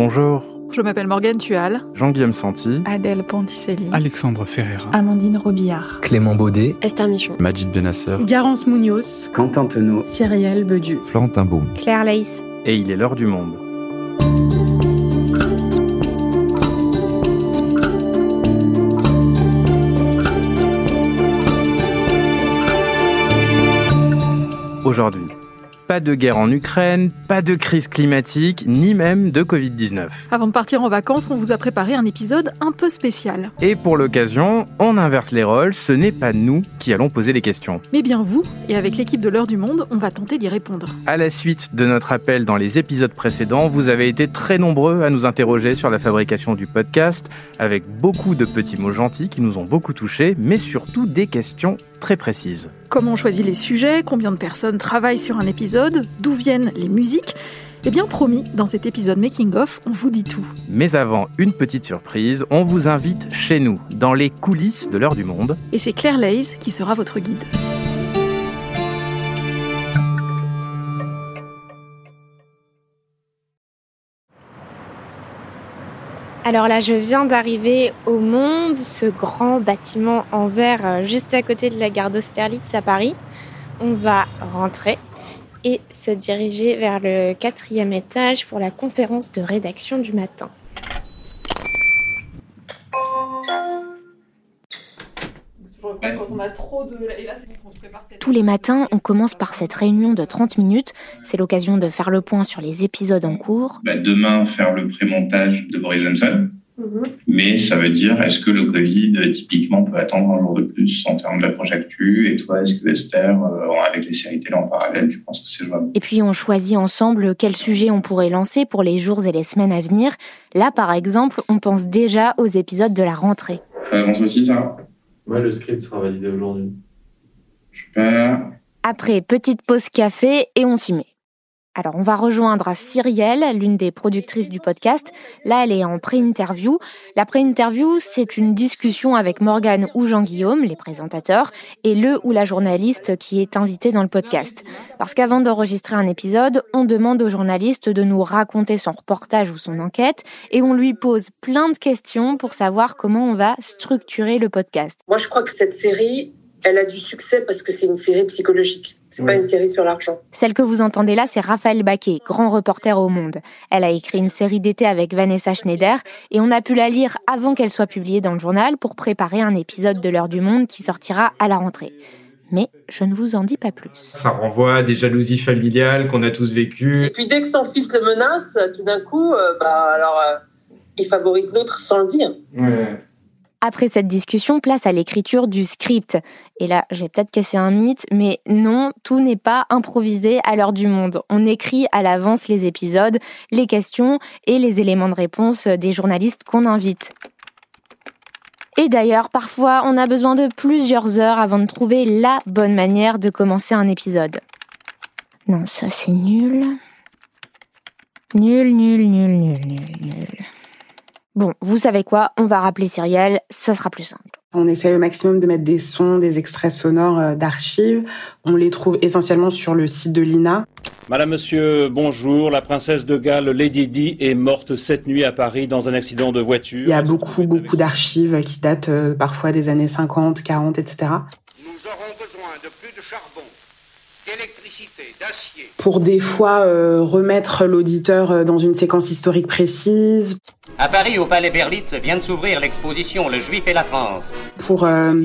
Bonjour. Je m'appelle Morgane Tual. Jean-Guillaume Santi. Adèle Ponticelli. Alexandre Ferreira. Amandine Robillard. Clément Baudet. Esther Michon. Majid Benasser. Garance Munoz. Quentin Tenot. Cyrielle Bedu. Florentin Baum. Claire Laïs. Et il est l'heure du monde. Aujourd'hui, pas de guerre en Ukraine, pas de crise climatique, ni même de Covid-19. Avant de partir en vacances, on vous a préparé un épisode un peu spécial. Et pour l'occasion, on inverse les rôles, ce n'est pas nous qui allons poser les questions. Mais bien vous, et avec l'équipe de l'heure du monde, on va tenter d'y répondre. À la suite de notre appel dans les épisodes précédents, vous avez été très nombreux à nous interroger sur la fabrication du podcast, avec beaucoup de petits mots gentils qui nous ont beaucoup touchés, mais surtout des questions très précises. Comment on choisit les sujets Combien de personnes travaillent sur un épisode D'où viennent les musiques? Eh bien promis, dans cet épisode Making of, on vous dit tout. Mais avant, une petite surprise, on vous invite chez nous, dans les coulisses de l'heure du monde. Et c'est Claire Lays qui sera votre guide. Alors là, je viens d'arriver au Monde, ce grand bâtiment en verre euh, juste à côté de la gare d'Austerlitz à Paris. On va rentrer et se diriger vers le quatrième étage pour la conférence de rédaction du matin. Tous les matins, on commence par cette réunion de 30 minutes. C'est l'occasion de faire le point sur les épisodes en cours. Bah demain, faire le pré-montage de Boris Johnson. Mais ça veut dire, est-ce que le Covid, typiquement, peut attendre un jour de plus en termes d'approche actu Et toi, est-ce que Esther, euh, avec les séries télé en parallèle, tu penses que c'est jouable? Et puis on choisit ensemble quel sujet on pourrait lancer pour les jours et les semaines à venir. Là, par exemple, on pense déjà aux épisodes de la rentrée. Ça avance aussi, ça? Ouais, le script sera validé aujourd'hui. Super. Après, petite pause café et on s'y met. Alors, on va rejoindre Cyrielle, l'une des productrices du podcast. Là, elle est en pré-interview. La pré-interview, c'est une discussion avec Morgane ou Jean-Guillaume, les présentateurs, et le ou la journaliste qui est invité dans le podcast. Parce qu'avant d'enregistrer un épisode, on demande au journaliste de nous raconter son reportage ou son enquête, et on lui pose plein de questions pour savoir comment on va structurer le podcast. Moi, je crois que cette série, elle a du succès parce que c'est une série psychologique. C'est pas une série sur l'argent. Celle que vous entendez là, c'est Raphaël Baquet, grand reporter au Monde. Elle a écrit une série d'été avec Vanessa Schneider et on a pu la lire avant qu'elle soit publiée dans le journal pour préparer un épisode de l'heure du monde qui sortira à la rentrée. Mais je ne vous en dis pas plus. Ça renvoie à des jalousies familiales qu'on a tous vécues. Et puis dès que son fils le menace, tout d'un coup, euh, bah alors euh, il favorise l'autre sans le dire. Ouais. Après cette discussion, place à l'écriture du script. Et là, j'ai peut-être cassé un mythe, mais non, tout n'est pas improvisé à l'heure du monde. On écrit à l'avance les épisodes, les questions et les éléments de réponse des journalistes qu'on invite. Et d'ailleurs, parfois, on a besoin de plusieurs heures avant de trouver la bonne manière de commencer un épisode. Non, ça c'est nul. Nul, nul, nul, nul, nul, nul. Bon, vous savez quoi On va rappeler Cyrielle, ça sera plus simple. On essaye au maximum de mettre des sons, des extraits sonores d'archives. On les trouve essentiellement sur le site de l'INA. Madame, Monsieur, bonjour. La princesse de Galles, Lady Di, est morte cette nuit à Paris dans un accident de voiture. Il y a beaucoup, beaucoup d'archives qui datent euh, parfois des années 50, 40, etc. Nous aurons besoin de plus de charbon. Pour des fois euh, remettre l'auditeur dans une séquence historique précise. À Paris, au Palais Berlitz, vient de s'ouvrir l'exposition Le Juif et la France. Pour euh,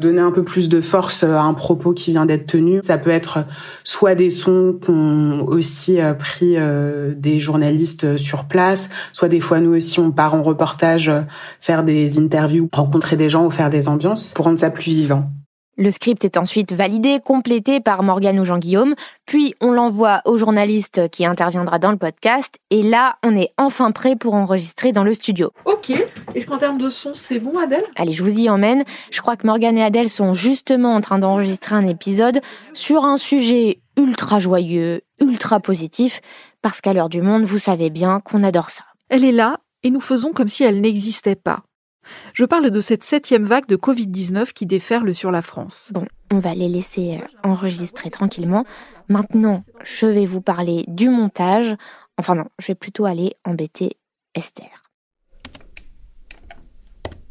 donner un peu plus de force à un propos qui vient d'être tenu, ça peut être soit des sons qu'ont aussi euh, pris euh, des journalistes sur place, soit des fois nous aussi on part en reportage faire des interviews, rencontrer des gens ou faire des ambiances pour rendre ça plus vivant. Le script est ensuite validé, complété par Morgane ou Jean-Guillaume, puis on l'envoie au journaliste qui interviendra dans le podcast, et là, on est enfin prêt pour enregistrer dans le studio. Ok, est-ce qu'en termes de son, c'est bon Adèle? Allez, je vous y emmène. Je crois que Morgane et Adèle sont justement en train d'enregistrer un épisode sur un sujet ultra joyeux, ultra positif, parce qu'à l'heure du monde, vous savez bien qu'on adore ça. Elle est là, et nous faisons comme si elle n'existait pas. Je parle de cette septième vague de Covid-19 qui déferle sur la France. Bon, on va les laisser enregistrer tranquillement. Maintenant, je vais vous parler du montage. Enfin non, je vais plutôt aller embêter Esther.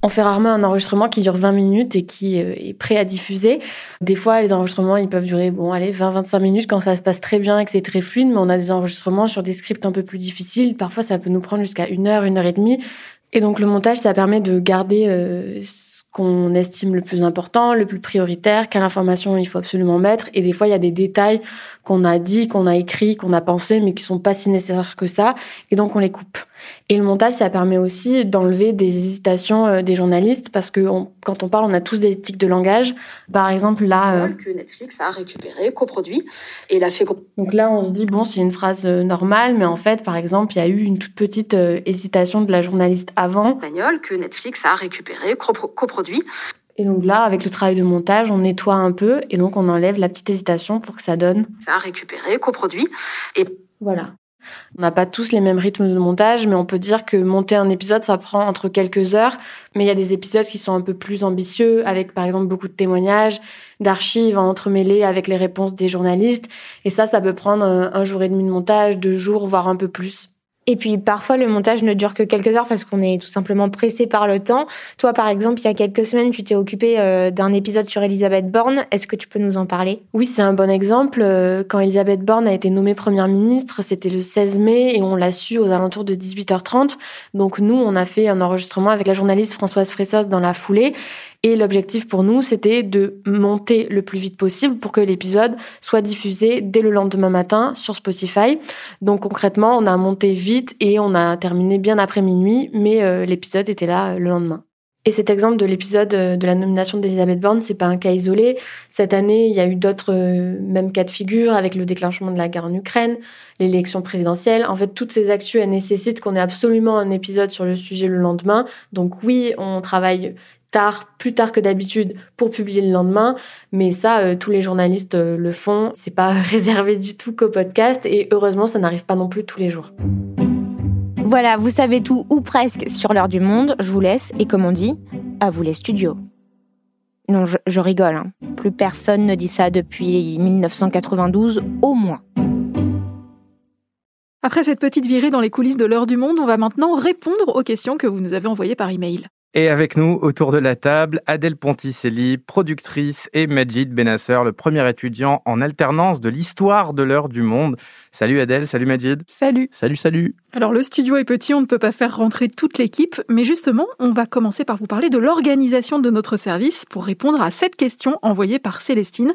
On fait rarement un enregistrement qui dure 20 minutes et qui euh, est prêt à diffuser. Des fois, les enregistrements, ils peuvent durer, bon, allez, 20-25 minutes quand ça se passe très bien et que c'est très fluide, mais on a des enregistrements sur des scripts un peu plus difficiles. Parfois, ça peut nous prendre jusqu'à une heure, une heure et demie. Et donc, le montage, ça permet de garder euh, ce qu'on estime le plus important, le plus prioritaire, quelle information il faut absolument mettre. Et des fois, il y a des détails qu'on a dit, qu'on a écrit, qu'on a pensé, mais qui sont pas si nécessaires que ça, et donc on les coupe. Et le montage, ça permet aussi d'enlever des hésitations euh, des journalistes, parce que quand on parle, on a tous des tics de langage. Par exemple, là... Euh, que Netflix a récupéré, coproduit, et l'a fait... Donc là, on se dit, bon, c'est une phrase euh, normale, mais en fait, par exemple, il y a eu une toute petite hésitation de la journaliste avant. que Netflix a récupéré, coproduit. Et donc là, avec le travail de montage, on nettoie un peu et donc on enlève la petite hésitation pour que ça donne. Ça a récupéré, coproduit. Et voilà. On n'a pas tous les mêmes rythmes de montage, mais on peut dire que monter un épisode, ça prend entre quelques heures. Mais il y a des épisodes qui sont un peu plus ambitieux, avec par exemple beaucoup de témoignages, d'archives entremêlées avec les réponses des journalistes. Et ça, ça peut prendre un jour et demi de montage, deux jours, voire un peu plus. Et puis parfois le montage ne dure que quelques heures parce qu'on est tout simplement pressé par le temps. Toi par exemple, il y a quelques semaines, tu t'es occupé euh, d'un épisode sur Elisabeth Borne. Est-ce que tu peux nous en parler? Oui, c'est un bon exemple. Euh, quand Elisabeth Borne a été nommée première ministre, c'était le 16 mai et on l'a su aux alentours de 18h30. Donc nous, on a fait un enregistrement avec la journaliste Françoise Fressos dans la foulée et l'objectif pour nous, c'était de monter le plus vite possible pour que l'épisode soit diffusé dès le lendemain matin sur Spotify. Donc concrètement, on a monté vite et on a terminé bien après minuit, mais euh, l'épisode était là euh, le lendemain. Et cet exemple de l'épisode euh, de la nomination d'Elisabeth Borne, c'est pas un cas isolé. Cette année, il y a eu d'autres mêmes cas de figure avec le déclenchement de la guerre en Ukraine, l'élection présidentielle. En fait, toutes ces actus, elles nécessitent qu'on ait absolument un épisode sur le sujet le lendemain. Donc oui, on travaille tard, plus tard que d'habitude pour publier le lendemain. Mais ça, euh, tous les journalistes euh, le font. C'est pas réservé du tout qu'au podcast et heureusement, ça n'arrive pas non plus tous les jours. Voilà, vous savez tout ou presque sur l'heure du monde. Je vous laisse et comme on dit, à vous les studios. Non, je, rigole. Hein. Plus personne ne dit ça depuis 1992 au moins. Après cette petite virée dans les coulisses de l'heure du monde, on va maintenant répondre aux questions que vous nous avez envoyées par email. Et avec nous, autour de la table, Adèle Ponticelli, productrice, et Majid Benasser, le premier étudiant en alternance de l'histoire de l'heure du monde. Salut Adèle, salut Majid. Salut. Salut, salut. Alors le studio est petit, on ne peut pas faire rentrer toute l'équipe, mais justement, on va commencer par vous parler de l'organisation de notre service pour répondre à cette question envoyée par Célestine.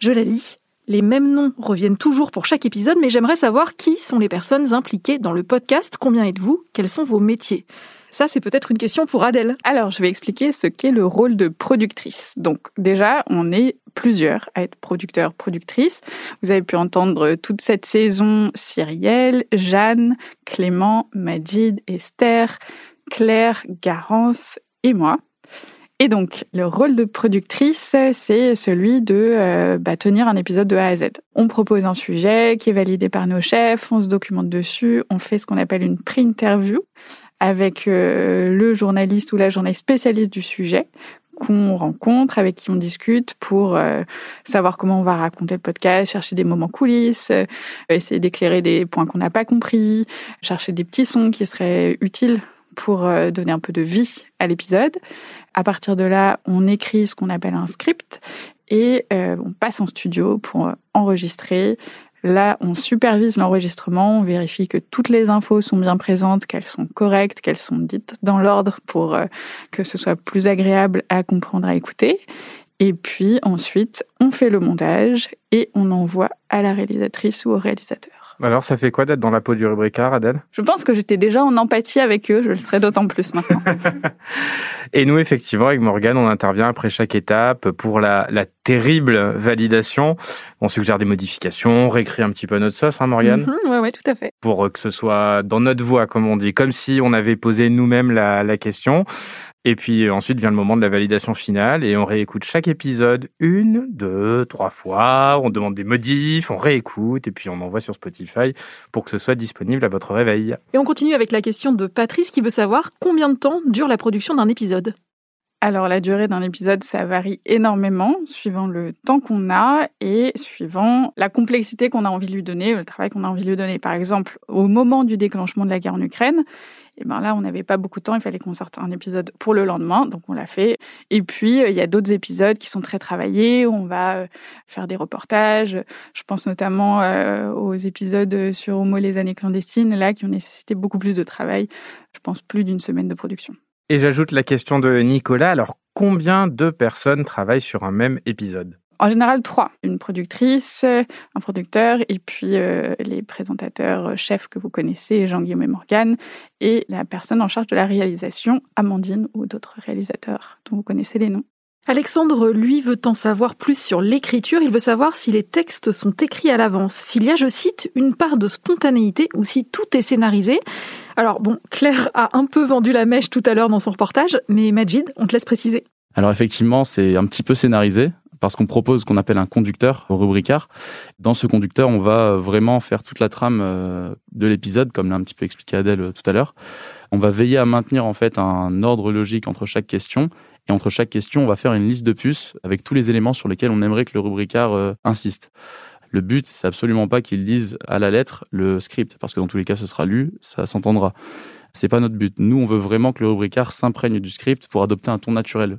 Je la lis. Les mêmes noms reviennent toujours pour chaque épisode, mais j'aimerais savoir qui sont les personnes impliquées dans le podcast, combien êtes-vous, quels sont vos métiers? Ça, c'est peut-être une question pour Adèle. Alors, je vais expliquer ce qu'est le rôle de productrice. Donc, déjà, on est plusieurs à être producteur, productrice. Vous avez pu entendre toute cette saison Cyrielle, Jeanne, Clément, Majid, Esther, Claire, Garance et moi. Et donc, le rôle de productrice, c'est celui de euh, bah, tenir un épisode de A à Z. On propose un sujet qui est validé par nos chefs, on se documente dessus, on fait ce qu'on appelle une pré-interview avec euh, le journaliste ou la journaliste spécialiste du sujet qu'on rencontre, avec qui on discute pour euh, savoir comment on va raconter le podcast, chercher des moments coulisses, euh, essayer d'éclairer des points qu'on n'a pas compris, chercher des petits sons qui seraient utiles pour donner un peu de vie à l'épisode. À partir de là, on écrit ce qu'on appelle un script et on passe en studio pour enregistrer, Là, on supervise l'enregistrement, on vérifie que toutes les infos sont bien présentes, qu'elles sont correctes, qu'elles sont dites dans l'ordre pour euh, que ce soit plus agréable à comprendre, à écouter. Et puis ensuite, on fait le montage et on envoie à la réalisatrice ou au réalisateur. Alors, ça fait quoi d'être dans la peau du rubricard, Adèle? Je pense que j'étais déjà en empathie avec eux, je le serai d'autant plus maintenant. et nous, effectivement, avec Morgane, on intervient après chaque étape pour la, terrible validation. On suggère des modifications, on réécrit un petit peu notre sauce, hein, Morgane Oui, mhm, ouais, tout à fait. Pour que ce soit dans notre voix, comme on dit, comme si on avait posé nous-mêmes la, la question. Et puis ensuite vient le moment de la validation finale et on réécoute chaque épisode une, deux, trois fois. On demande des modifs, on réécoute et puis on envoie sur Spotify pour que ce soit disponible à votre réveil. Et on continue avec la question de Patrice qui veut savoir combien de temps dure la production d'un épisode. Alors la durée d'un épisode, ça varie énormément suivant le temps qu'on a et suivant la complexité qu'on a envie de lui donner, le travail qu'on a envie de lui donner. Par exemple, au moment du déclenchement de la guerre en Ukraine, Et ben là, on n'avait pas beaucoup de temps, il fallait qu'on sorte un épisode pour le lendemain, donc on l'a fait. Et puis, il y a d'autres épisodes qui sont très travaillés, on va faire des reportages. Je pense notamment aux épisodes sur Homo les années clandestines, là, qui ont nécessité beaucoup plus de travail. Je pense plus d'une semaine de production. Et j'ajoute la question de Nicolas. Alors, combien de personnes travaillent sur un même épisode? En général, trois. Une productrice, un producteur, et puis euh, les présentateurs euh, chefs que vous connaissez, Jean-Guillaume et Morgane, et la personne en charge de la réalisation, Amandine, ou d'autres réalisateurs dont vous connaissez les noms. Alexandre, lui, veut en savoir plus sur l'écriture. Il veut savoir si les textes sont écrits à l'avance, s'il y a, je cite, une part de spontanéité ou si tout est scénarisé. Alors bon, Claire a un peu vendu la mèche tout à l'heure dans son reportage, mais Majid, on te laisse préciser. Alors effectivement, c'est un petit peu scénarisé parce qu'on propose qu'on appelle un conducteur au rubricard. Dans ce conducteur, on va vraiment faire toute la trame euh, de l'épisode, comme l'a un petit peu expliqué Adèle euh, tout à l'heure. On va veiller à maintenir en fait un ordre logique entre chaque question et entre chaque question, on va faire une liste de puces avec tous les éléments sur lesquels on aimerait que le rubricard euh, insiste. Le but, c'est absolument pas qu'il lise à la lettre le script, parce que dans tous les cas, ce sera lu, ça s'entendra. C'est pas notre but. Nous, on veut vraiment que le rubricard s'imprègne du script pour adopter un ton naturel.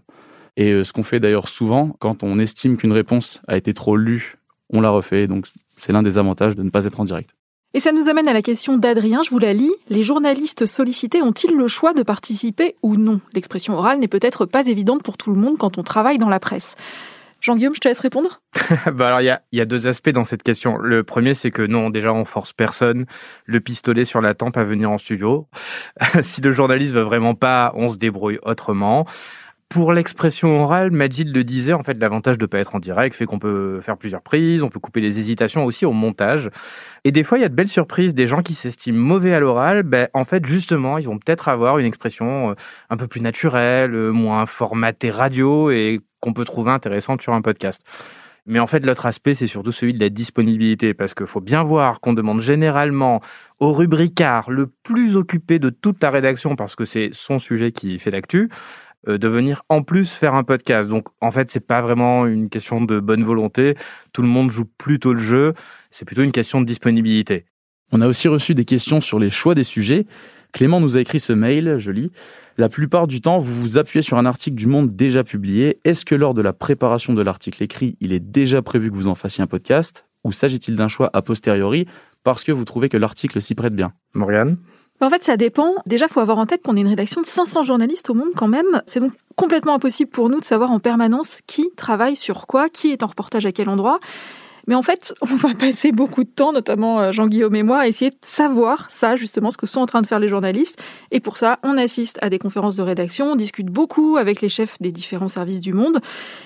Et euh, ce qu'on fait d'ailleurs souvent, quand on estime qu'une réponse a été trop lue, on la refait. Donc, c'est l'un des avantages de ne pas être en direct. Et ça nous amène à la question d'Adrien, je vous la lis. Les journalistes sollicités ont-ils le choix de participer ou non? L'expression orale n'est peut-être pas évidente pour tout le monde quand on travaille dans la presse. Jean-Guillaume, je te laisse répondre. bah alors, il y a, deux aspects dans cette question. Le premier, c'est que non, déjà, on force personne le pistolet sur la tempe à venir en studio. si le journaliste veut vraiment pas, on se débrouille autrement. Pour l'expression orale, Majid le disait, en fait, l'avantage de ne pas être en direct fait qu'on peut faire plusieurs prises, on peut couper les hésitations aussi au montage. Et des fois, il y a de belles surprises. Des gens qui s'estiment mauvais à l'oral, ben, en fait, justement, ils vont peut-être avoir une expression euh, un peu plus naturelle, euh, moins formatée radio et qu'on peut trouver intéressante sur un podcast. Mais en fait, l'autre aspect, c'est surtout celui de la disponibilité, parce qu'il faut bien voir qu'on demande généralement au rubricard le plus occupé de toute la rédaction, parce que c'est son sujet qui fait l'actu, de venir en plus faire un podcast. Donc en fait, c'est pas vraiment une question de bonne volonté. Tout le monde joue plutôt le jeu. C'est plutôt une question de disponibilité. On a aussi reçu des questions sur les choix des sujets. Clément nous a écrit ce mail, je lis. La plupart du temps, vous vous appuyez sur un article du Monde déjà publié. Est-ce que lors de la préparation de l'article écrit, il est déjà prévu que vous en fassiez un podcast? Ou s'agit-il d'un choix a posteriori parce que vous trouvez que l'article s'y prête bien? Morgane? En fait, ça dépend. Déjà, faut avoir en tête qu'on est une rédaction de 500 journalistes au monde quand même. C'est donc complètement impossible pour nous de savoir en permanence qui travaille sur quoi, qui est en reportage à quel endroit. Mais en fait, on va passer beaucoup de temps, notamment euh, Jean-Guillaume et moi, à essayer de savoir ça, justement, ce que sont en train de faire les journalistes. Et pour ça, on assiste à des conférences de rédaction, on discute beaucoup avec les chefs des différents services du monde.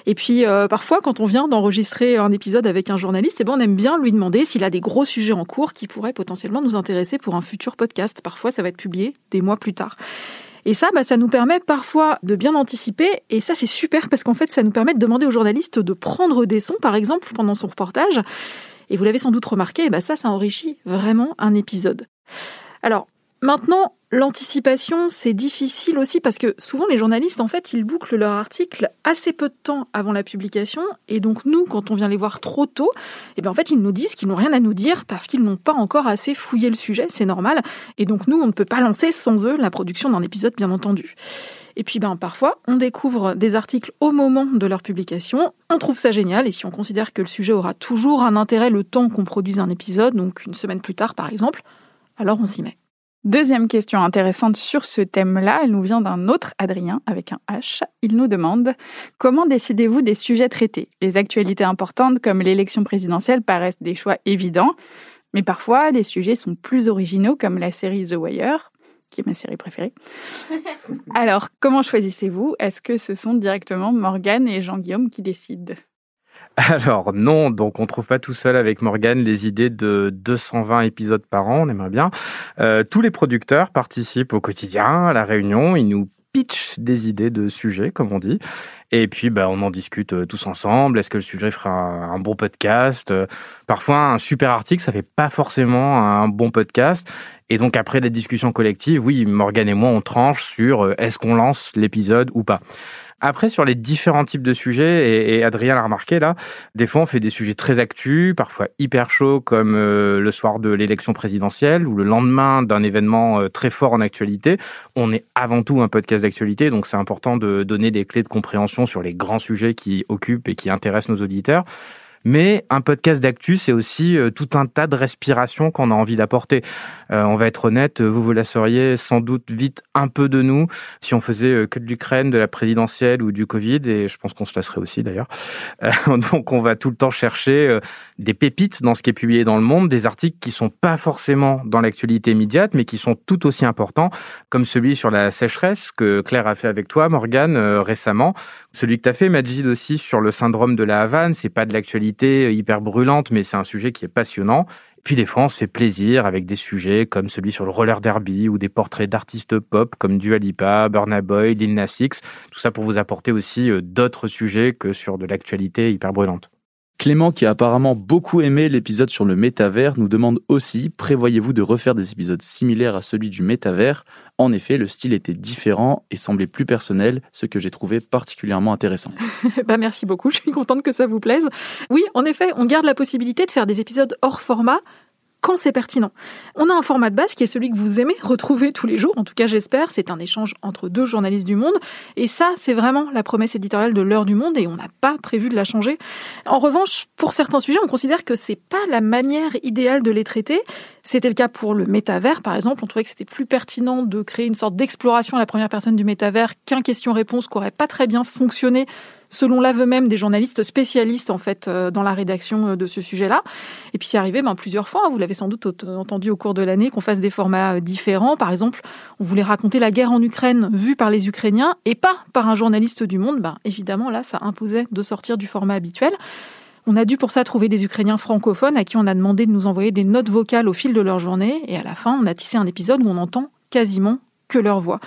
Et puis, euh, parfois, quand on vient d'enregistrer un épisode avec un journaliste, eh ben, on aime bien lui demander s'il a des gros sujets en cours qui pourraient potentiellement nous intéresser pour un futur podcast. Parfois, ça va être publié des mois plus tard. Et ça, bah, ça nous permet parfois de bien anticiper. Et ça, c'est super parce qu'en fait, ça nous permet de demander aux journalistes de prendre des sons, par exemple, pendant son reportage. Et vous l'avez sans doute remarqué, bah, ça, ça enrichit vraiment un épisode. Alors, Maintenant, l'anticipation, c'est difficile aussi parce que souvent les journalistes, en fait, ils bouclent leur article assez peu de temps avant la publication. Et donc, nous, quand on vient les voir trop tôt, eh bien, en fait, ils nous disent qu'ils n'ont rien à nous dire parce qu'ils n'ont pas encore assez fouillé le sujet. C'est normal. Et donc, nous, on ne peut pas lancer sans eux la production d'un épisode, bien entendu. Et puis, ben, parfois, on découvre des articles au moment de leur publication. On trouve ça génial. Et si on considère que le sujet aura toujours un intérêt le temps qu'on produise un épisode, donc une semaine plus tard, par exemple, alors on s'y met. Deuxième question intéressante sur ce thème-là, elle nous vient d'un autre Adrien avec un H. Il nous demande comment décidez-vous des sujets traités? Les actualités importantes comme l'élection présidentielle paraissent des choix évidents, mais parfois des sujets sont plus originaux comme la série The Wire, qui est ma série préférée. Alors, comment choisissez-vous? Est-ce que ce sont directement Morgane et Jean-Guillaume qui décident? Alors non, donc on trouve pas tout seul avec Morgan les idées de 220 épisodes par an, on aimerait bien. Euh, tous les producteurs participent au quotidien, à la réunion, ils nous pitchent des idées de sujets, comme on dit. Et puis, bah, on en discute euh, tous ensemble. Est-ce que le sujet fera un, bon podcast? Parfois, un super article, ça fait pas forcément un bon podcast. Et donc, après la discussion collective, oui, Morgan et moi, on tranche sur euh, est-ce qu'on lance l'épisode ou pas. Après, sur les différents types de sujets, et, Adrien l'a remarqué là, des fois on fait des sujets très actus, parfois hyper chauds, comme euh, le soir de l'élection présidentielle ou le lendemain d'un événement euh, très fort en actualité. On est avant tout un podcast d'actualité, donc c'est important de donner des clés de compréhension sur les grands sujets qui occupent et qui intéressent nos auditeurs. Mais un podcast d'actu, c'est aussi euh, tout un tas de respirations qu'on a envie d'apporter. Euh, on va être honnête, vous vous lasseriez sans doute vite un peu de nous si on faisait euh, que de l'Ukraine, de la présidentielle ou du Covid, et je pense qu'on se lasserait aussi d'ailleurs. donc on va tout le temps chercher des pépites dans ce qui est publié dans le monde, des articles qui sont pas forcément dans l'actualité immédiate, mais qui sont tout aussi importants, comme celui sur la sécheresse que Claire a fait avec toi, Morgane, récemment. Celui que tu as fait, Majid, aussi sur le syndrome de la Havane, c'est pas de l'actualité hyper brûlante, mais c'est un sujet qui est passionnant. Puis des fois, on se fait plaisir avec des sujets comme celui sur le roller derby ou des portraits d'artistes pop comme Dua Lipa, Burna Boy, Lil Nas X. Tout ça pour vous apporter aussi euh, d'autres sujets que sur de l'actualité hyper brûlante. Clément, qui a apparemment beaucoup aimé l'épisode sur le métavers, nous demande aussi prévoyez-vous de refaire des épisodes similaires à celui du métavers? En effet, le style était différent et semblait plus personnel, ce que j'ai trouvé particulièrement intéressant. bah merci beaucoup, je suis contente que ça vous plaise. Oui, en effet, on garde la possibilité de faire des épisodes hors format quand c'est pertinent. On a un format de base qui est celui que vous aimez retrouver tous les jours, en tout cas j'espère, c'est un échange entre deux journalistes du monde, et ça c'est vraiment la promesse éditoriale de l'heure du monde et on n'a pas prévu de la changer. En revanche, pour certains sujets, on considère que c'est pas la manière idéale de les traiter. C'était le cas pour le métavers par exemple, on trouvait que c'était plus pertinent de créer une sorte d'exploration à la première personne du métavers qu'un question-réponse qui aurait pas très bien fonctionné selon l'aveu même des journalistes spécialistes en fait euh, dans la rédaction euh, de ce sujet-là. Et puis c'est arrivé ben, plusieurs fois, hein. vous l'avez sans doute entendu au cours de l'année, qu'on fasse des formats euh, différents. Par exemple, on voulait raconter la guerre en Ukraine vue par les Ukrainiens et pas par un journaliste du Monde. Ben, évidemment, là, ça imposait de sortir du format habituel. On a dû pour ça trouver des Ukrainiens francophones à qui on a demandé de nous envoyer des notes vocales au fil de leur journée. Et à la fin, on a tissé un épisode où on entend quasiment que leur voix.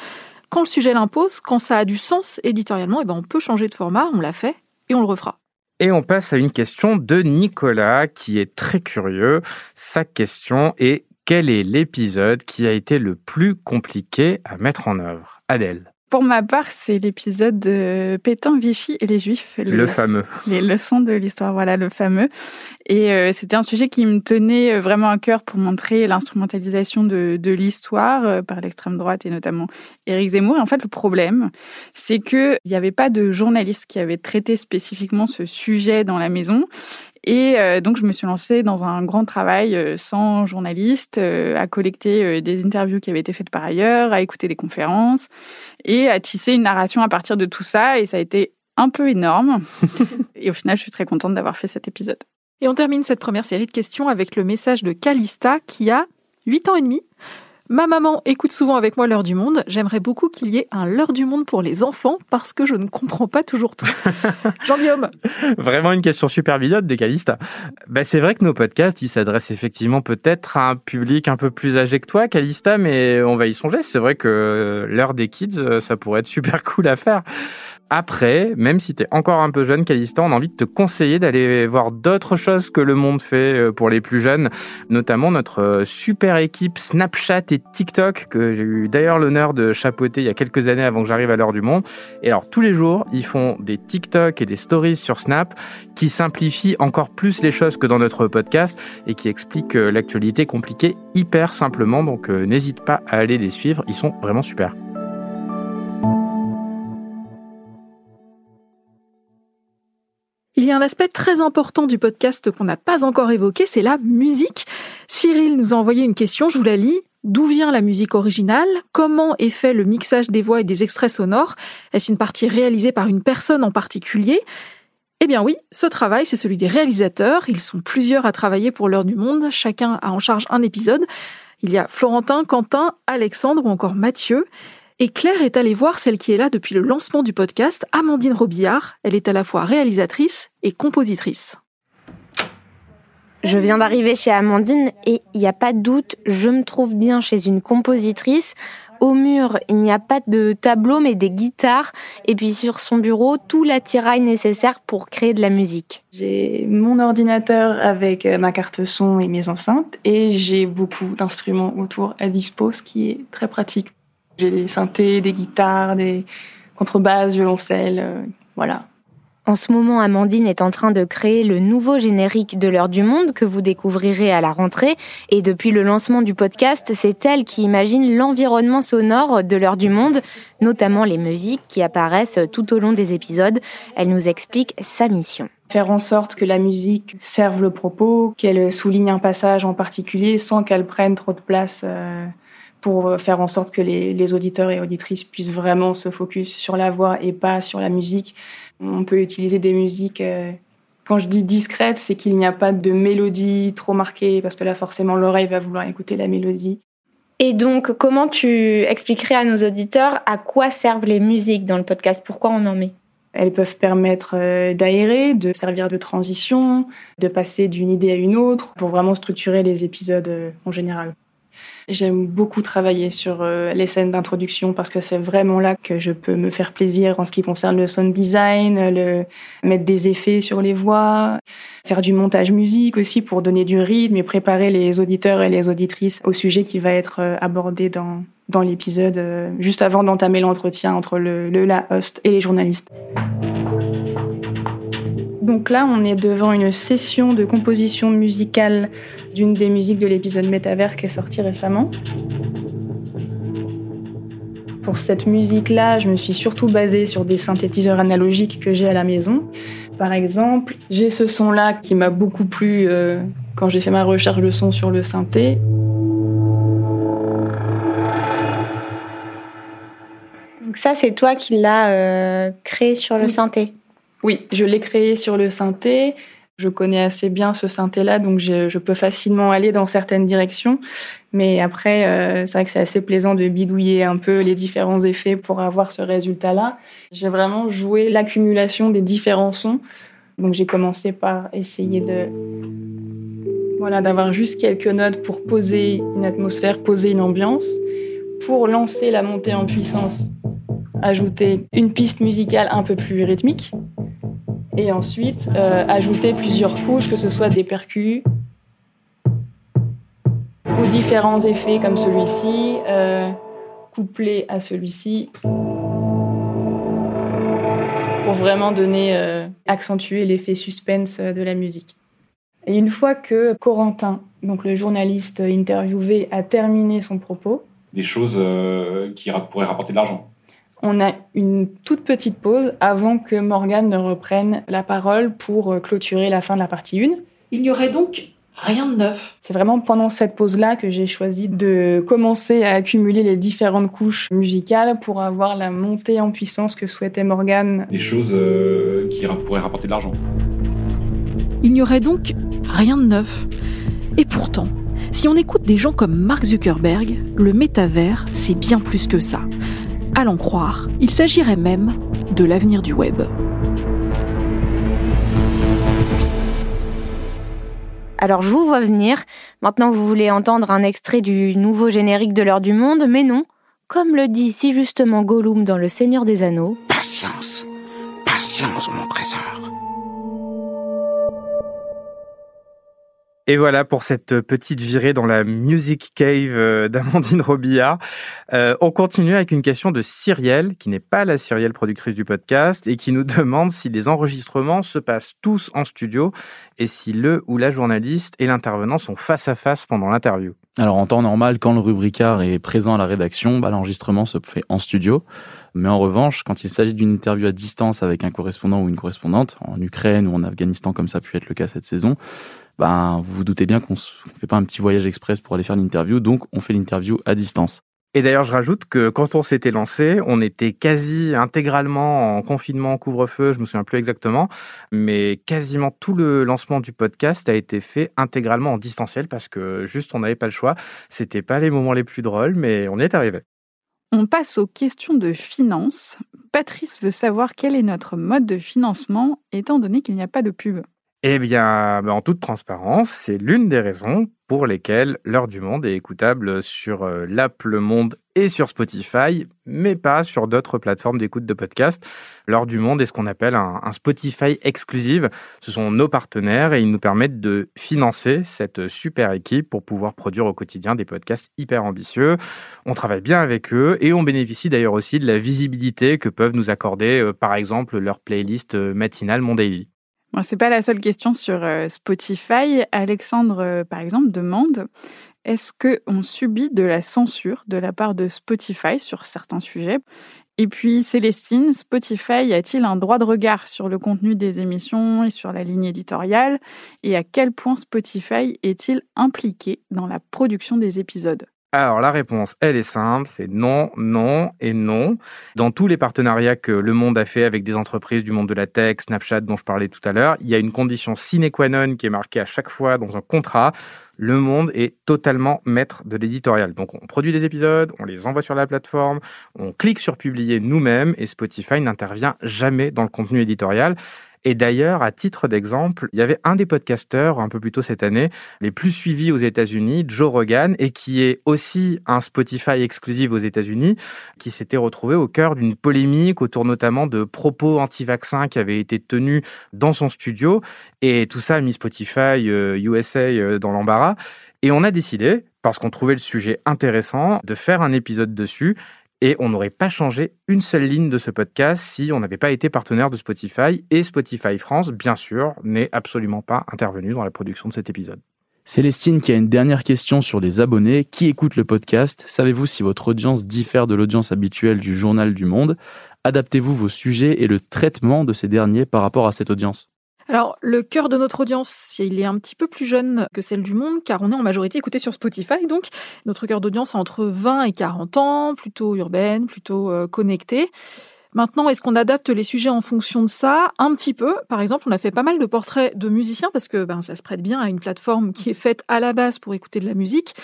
Quand le sujet l'impose, quand ça a du sens éditorialement, eh ben on peut changer de format, on l'a fait et on le refera. Et on passe à une question de Nicolas qui est très curieux. Sa question est quel est l'épisode qui a été le plus compliqué à mettre en œuvre? Adèle pour ma part, c'est l'épisode de Pétain, Vichy et les Juifs. le fameux. Les leçons de l'histoire, voilà, le fameux. Et euh, c'était un sujet qui me tenait euh, vraiment à cœur pour montrer l'instrumentalisation de, de l'histoire euh, par l'extrême droite et notamment Éric Zemmour. Et en fait, le problème, c'est qu'il n'y avait pas de journaliste qui avait traité spécifiquement ce sujet dans la maison. Et euh, donc, je me suis lancée dans un grand travail euh, sans journaliste, euh, à collecter des interviews qui avaient été faites par ailleurs, à écouter des conférences et à tisser une narration à partir de tout ça. Et ça a été un peu énorme. et au final, je suis très contente d'avoir fait cet épisode. Et on termine cette première série de questions avec le message de Calista qui a 8 ans et demi. Ma maman écoute souvent avec moi l'heure du monde. J'aimerais beaucoup qu'il y ait un l'heure du monde pour les enfants parce que je ne comprends pas toujours tout. Jean-Guillaume. Vraiment une question super mignonne de Calista. Bah, c'est vrai que nos podcasts, ils s'adressent effectivement peut-être à un public un peu plus âgé que toi, Calista, mais on va y songer. C'est vrai que l'heure des kids, ça pourrait être super cool à faire. Après, même si tu es encore un peu jeune, Calista, on a envie de te conseiller d'aller voir d'autres choses que le monde fait euh, pour les plus jeunes, notamment notre euh, super équipe Snapchat et TikTok, que j'ai eu d'ailleurs l'honneur de chapeauter il y a quelques années avant que j'arrive à l'heure du monde. Et alors, tous les jours, ils font des TikTok et des stories sur Snap qui simplifient encore plus les choses que dans notre podcast et qui expliquent euh, l'actualité compliquée hyper simplement. Donc, n'hésite pas à aller les suivre, ils sont vraiment super. Il y a un aspect très important du podcast qu'on n'a pas encore évoqué, c'est la musique. Cyril nous a envoyé une question, je vous la lis. D'où vient la musique originale? Comment est fait le mixage des voix et des extraits sonores? Est-ce une partie réalisée par une personne en particulier? Eh bien oui, ce travail, c'est celui des réalisateurs. Ils sont plusieurs à travailler pour l'heure du monde. Chacun a en charge un épisode. Il y a Florentin, Quentin, Alexandre ou encore Mathieu. Et Claire est allée voir celle qui est là depuis le lancement du podcast, Amandine Robillard. Elle est à la fois réalisatrice et compositrice. Je viens d'arriver chez Amandine et il n'y a pas de doute, je me trouve bien chez une compositrice. Au mur, il n'y a pas de tableau mais des guitares et puis sur son bureau, tout l'attirail nécessaire pour créer de la musique. J'ai mon ordinateur avec euh, ma carte son et mes enceintes et j'ai beaucoup d'instruments autour à dispo, ce qui est très pratique j'ai des synthés, des guitares, des contrebasse, violoncelle, voilà. En ce moment, Amandine est en train de créer le nouveau générique de l'heure du monde que vous découvrirez à la rentrée. Et depuis le lancement du podcast, c'est elle qui imagine l'environnement sonore de l'heure du monde, notamment les musiques qui apparaissent tout au long des épisodes. Elle nous explique sa mission. Faire en sorte que la musique serve le propos, qu'elle souligne un passage en particulier sans qu'elle prenne trop de place euh, pour faire en sorte que les, les, auditeurs et auditrices puissent vraiment se focus sur la voix et pas sur la musique. On peut utiliser des musiques. Euh, quand je dis discrètes, c'est qu'il n'y a pas de mélodie trop marquée, parce que là, forcément, l'oreille va vouloir écouter la mélodie. Et donc, comment tu expliquerais à nos auditeurs à quoi servent les musiques dans le podcast? Pourquoi on en met? Elles peuvent permettre euh, d'aérer, de servir de transition, de passer d'une idée à une autre, pour vraiment structurer les épisodes euh, en général. J'aime beaucoup travailler sur euh, les scènes d'introduction parce que c'est vraiment là que je peux me faire plaisir en ce qui concerne le sound design, le mettre des effets sur les voix, faire du montage musique aussi pour donner du rythme et préparer les auditeurs et les auditrices au sujet qui va être euh, abordé dans dans l'épisode euh, juste avant d'entamer l'entretien entre le, le la host et les journalistes. Donc là, on est devant une session de composition musicale d'une des musiques de l'épisode Métavers qui est sorti récemment. Pour cette musique-là, je me suis surtout basée sur des synthétiseurs analogiques que j'ai à la maison. Par exemple, j'ai ce son-là qui m'a beaucoup plu euh, quand j'ai fait ma recherche de son sur le synthé. Donc ça, c'est toi qui l'as euh, créé sur le synthé? Oui, je l'ai créé sur le synthé. Je connais assez bien ce synthé-là, donc je, peux facilement aller dans certaines directions. Mais après, euh, c'est vrai que c'est assez plaisant de bidouiller un peu les différents effets pour avoir ce résultat-là. J'ai vraiment joué l'accumulation des différents sons. Donc j'ai commencé par essayer de voilà d'avoir juste quelques notes pour poser une atmosphère, poser une ambiance, pour lancer la montée en puissance, ajouter une piste musicale un peu plus rythmique et ensuite euh, ajouter plusieurs couches, que ce soit des percus ou différents effets comme celui-ci, euh, couplés à celui-ci, pour vraiment donner, euh, accentuer l'effet suspense de la musique. Et une fois que Corentin, donc le journaliste interviewé, a terminé son propos, des choses qui pourraient rapporter de l'argent on a une toute petite pause avant que Morgane ne reprenne la parole pour euh, clôturer la fin de la partie 1. Il n'y aurait donc rien de neuf. C'est vraiment pendant cette pause-là que j'ai choisi de commencer à accumuler les différentes couches musicales pour avoir la montée en puissance que souhaitait Morgane. Des choses euh, qui pourraient rapporter de l'argent. Il n'y aurait donc rien de neuf. Et pourtant, si on écoute des gens comme Mark Zuckerberg, le métavers, c'est bien plus que ça. À l'en croire, il s'agirait même de l'avenir du web. Alors je vous vois venir, maintenant vous voulez entendre un extrait du nouveau générique de l'heure du monde, mais non, comme le dit si justement Gollum dans Le Seigneur des Anneaux. Patience, patience mon trésor. Et voilà pour cette petite virée dans la Music Cave euh, d'Amandine Robillard. Euh, on continue avec une question de Cyrielle, qui n'est pas la Cyrielle productrice du podcast, et qui nous demande si les enregistrements se passent tous en studio et si le ou la journaliste et l'intervenant sont face à face pendant l'interview. Alors en temps normal, quand le rubricard est présent à la rédaction, bah, l'enregistrement se fait en studio. Mais en revanche, quand il s'agit d'une interview à distance avec un correspondant ou une correspondante, en Ukraine ou en Afghanistan comme ça a pu être le cas cette saison, ben, vous vous doutez bien qu'on ne fait pas un petit voyage express pour aller faire l'interview, donc on fait l'interview à distance. Et d'ailleurs, je rajoute que quand on s'était lancé, on était quasi intégralement en confinement, couvre-feu, je me souviens plus exactement, mais quasiment tout le lancement du podcast a été fait intégralement en distanciel parce que juste on n'avait pas le choix. C'était pas les moments les plus drôles, mais on y est arrivé. On passe aux questions de finances. Patrice veut savoir quel est notre mode de financement étant donné qu'il n'y a pas de pub. Eh bien, ben, en toute transparence, c'est l'une des raisons pour lesquelles L'heure du monde est écoutable sur euh, l'app Le Monde et sur Spotify, mais pas sur d'autres plateformes d'écoute de podcast. L'heure du monde est ce qu'on appelle un, Spotify exclusive. Ce sont nos partenaires et ils nous permettent de financer cette super équipe pour pouvoir produire au quotidien des podcasts hyper ambitieux. On travaille bien avec eux et on bénéficie d'ailleurs aussi de la visibilité que peuvent nous accorder, euh, par exemple, leur playlist euh, matinale Mon. Bon, c'est pas la seule question sur euh, Spotify. Alexandre, euh, par exemple, demande est-ce que on subit de la censure de la part de Spotify sur certains sujets? Et puis Célestine, Spotify a-t-il un droit de regard sur le contenu des émissions et sur la ligne éditoriale? Et à quel point Spotify est-il impliqué dans la production des épisodes? Alors la réponse, elle est simple, c'est non, non et non. Dans tous les partenariats que le monde a fait avec des entreprises du monde de la tech, Snapchat dont je parlais tout à l'heure, il y a une condition sine qua non qui est marquée à chaque fois dans un contrat. Le monde est totalement maître de l'éditorial. Donc on produit des épisodes, on les envoie sur la plateforme, on clique sur publier nous-mêmes et Spotify n'intervient jamais dans le contenu éditorial. Et d'ailleurs, à titre d'exemple, il y avait un des podcasteurs, un peu plus tôt cette année, les plus suivis aux États-Unis, Joe Rogan, et qui est aussi un Spotify exclusif aux États-Unis, qui s'était retrouvé au cœur d'une polémique autour notamment de propos anti-vaccins qui avaient été tenus dans son studio. Et tout ça a mis Spotify euh, USA euh, dans l'embarras. Et on a décidé, parce qu'on trouvait le sujet intéressant, de faire un épisode dessus et on n'aurait pas changé une seule ligne de ce podcast si on n'avait pas été partenaire de Spotify. Et Spotify France, bien sûr, n'est absolument pas intervenu dans la production de cet épisode. Célestine qui a une dernière question sur les abonnés. Qui écoute le podcast? Savez-vous si votre audience diffère de l'audience habituelle du Journal du Monde? Adaptez-vous vos sujets et le traitement de ces derniers par rapport à cette audience? Alors, le cœur de notre audience, il est un petit peu plus jeune que celle du monde, car on est en majorité écouté sur Spotify. Donc, notre cœur d'audience est entre 20 et 40 ans, plutôt urbaine, plutôt euh, connectée. Maintenant, est-ce qu'on adapte les sujets en fonction de ça? Un petit peu. Par exemple, on a fait pas mal de portraits de musiciens parce que ben, ça se prête bien à une plateforme qui est faite à la base pour écouter de la musique.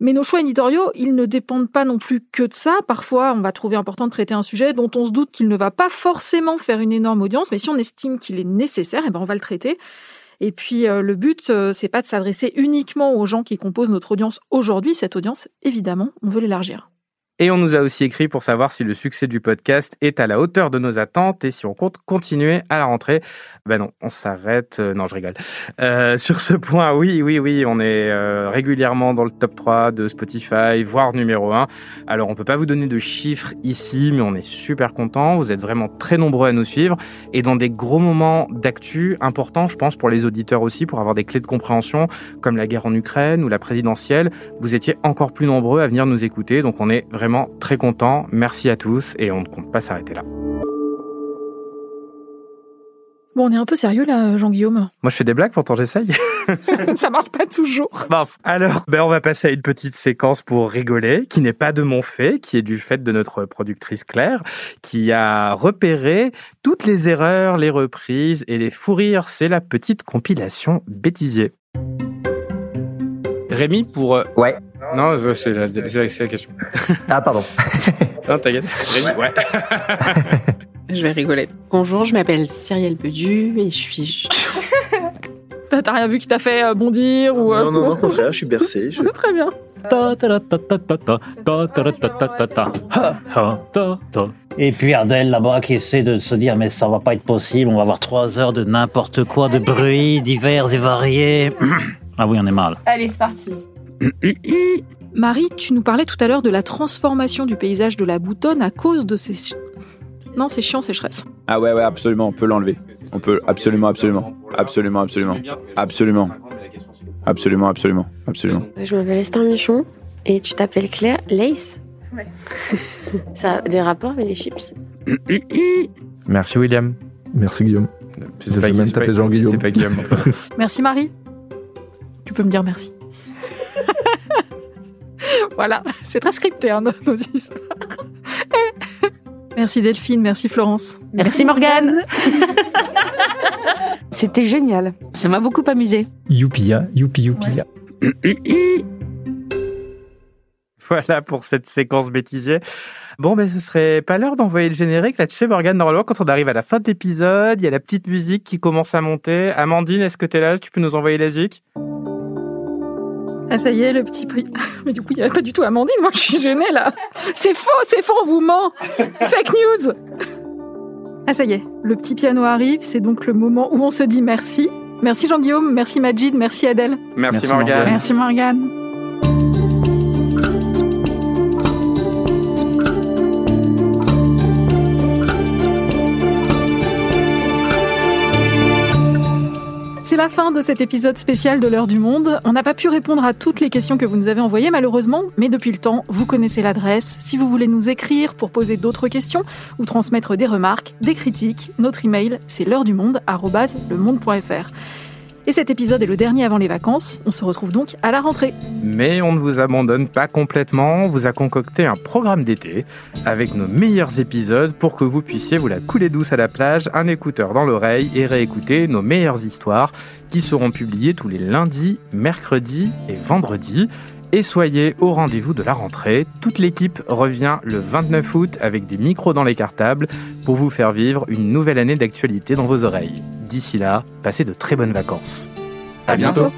Mais nos choix éditoriaux, ils ne dépendent pas non plus que de ça. Parfois, on va trouver important de traiter un sujet dont on se doute qu'il ne va pas forcément faire une énorme audience, mais si on estime qu'il est nécessaire, eh ben on va le traiter. Et puis euh, le but, euh, c'est pas de s'adresser uniquement aux gens qui composent notre audience aujourd'hui. Cette audience, évidemment, on veut l'élargir. Et on nous a aussi écrit pour savoir si le succès du podcast est à la hauteur de nos attentes et si on compte continuer à la rentrée. Ben non, on s'arrête. Euh, non, je rigole. Euh, sur ce point, oui, oui, oui, on est euh, régulièrement dans le top 3 de Spotify, voire numéro 1. Alors, on peut pas vous donner de chiffres ici, mais on est super content. Vous êtes vraiment très nombreux à nous suivre et dans des gros moments d'actu importants, je pense, pour les auditeurs aussi, pour avoir des clés de compréhension, comme la guerre en Ukraine ou la présidentielle. Vous étiez encore plus nombreux à venir nous écouter, donc on est vraiment très content. Merci à tous et on ne compte pas s'arrêter là. Bon, on est un peu sérieux là, Jean-Guillaume. Moi, je fais des blagues, pourtant j'essaye. ça marche pas toujours. Mince. Alors, ben, on va passer à une petite séquence pour rigoler, qui n'est pas de mon fait, qui est du fait de notre productrice Claire, qui a repéré toutes les erreurs, les reprises et les fous rires. C'est la petite compilation bêtisier. Rémi, pour... euh, Ouais. Non, c'est la, la- question. Ah, pardon. non, t'inquiète. Rémi, ouais. Je vais rigoler. Bonjour, je m'appelle Cyrielle Bedu et je suis. T'as rien vu qui t'a fait euh, bondir ou euh, Non, non, non, au contraire, je suis bercé. je- Très bien. Et puis Ardel là-bas qui essaie de se dire mais ça va pas être possible, on va avoir trois heures de n'importe quoi, de bruits divers et variés. ah oui, on est mal. Allez, c'est parti. Marie, tu nous parlais tout à l'heure de la transformation du paysage de la boutonne à cause de ces... Non, c'est chiant, sécheresse. Ah ouais, ouais, absolument, on peut l'enlever. On peut, absolument, absolument. Absolument, absolument. Absolument. Absolument, absolument. Absolument. Je m'appelle Esther Michon et tu t'appelles Claire Lace. Ouais. Ça a des rapports avec les chips? Merci William. Merci Guillaume. C'est pas Guillaume. Merci Marie. Tu peux me dire merci. Voilà, c'est très scripté hein, nos, nos histoires. merci Delphine, merci Florence. Merci Morgane. C'était génial. Ça m'a beaucoup amusé. Youpia, youpi, youpia. Voilà pour cette séquence bêtisier. Bon, ben, ce serait pas l'heure d'envoyer le générique. Là, tu sais, Morgane, normalement, quand on arrive à la fin de l'épisode, il y a la petite musique qui commence à monter. Amandine, est-ce que t'es là? Tu peux nous envoyer la zik? Ah, ça y est, le petit prix. Mais du coup, il n'y avait pas du tout Amandine. Moi, je suis gênée, là. C'est faux, c'est faux, on vous ment. Fake news. Ah, ça y est, le petit piano arrive. C'est donc le moment où on se dit merci. Merci Jean-Guillaume, merci Majid, merci Adèle. Merci, Morgane. Merci Morgane. La fin de cet épisode spécial de l'heure du monde. On n'a pas pu répondre à toutes les questions que vous nous avez envoyées malheureusement, mais depuis le temps, vous connaissez l'adresse. Si vous voulez nous écrire pour poser d'autres questions ou transmettre des remarques, des critiques, notre email c'est l'heure du monde @lemonde.fr. Et cet épisode est le dernier avant les vacances. On se retrouve donc à la rentrée. Mais on ne vous abandonne pas complètement. On vous a concocté un programme d'été avec nos meilleurs épisodes pour que vous puissiez vous la couler douce à la plage, un écouteur dans l'oreille et réécouter nos meilleures histoires qui seront publiées tous les lundis, mercredis et vendredis. Et soyez au rendez-vous de la rentrée. Toute l'équipe revient le 29 août avec des micros dans les cartables pour vous faire vivre une nouvelle année d'actualité dans vos oreilles. D'ici là, passez de très bonnes vacances. À bientôt.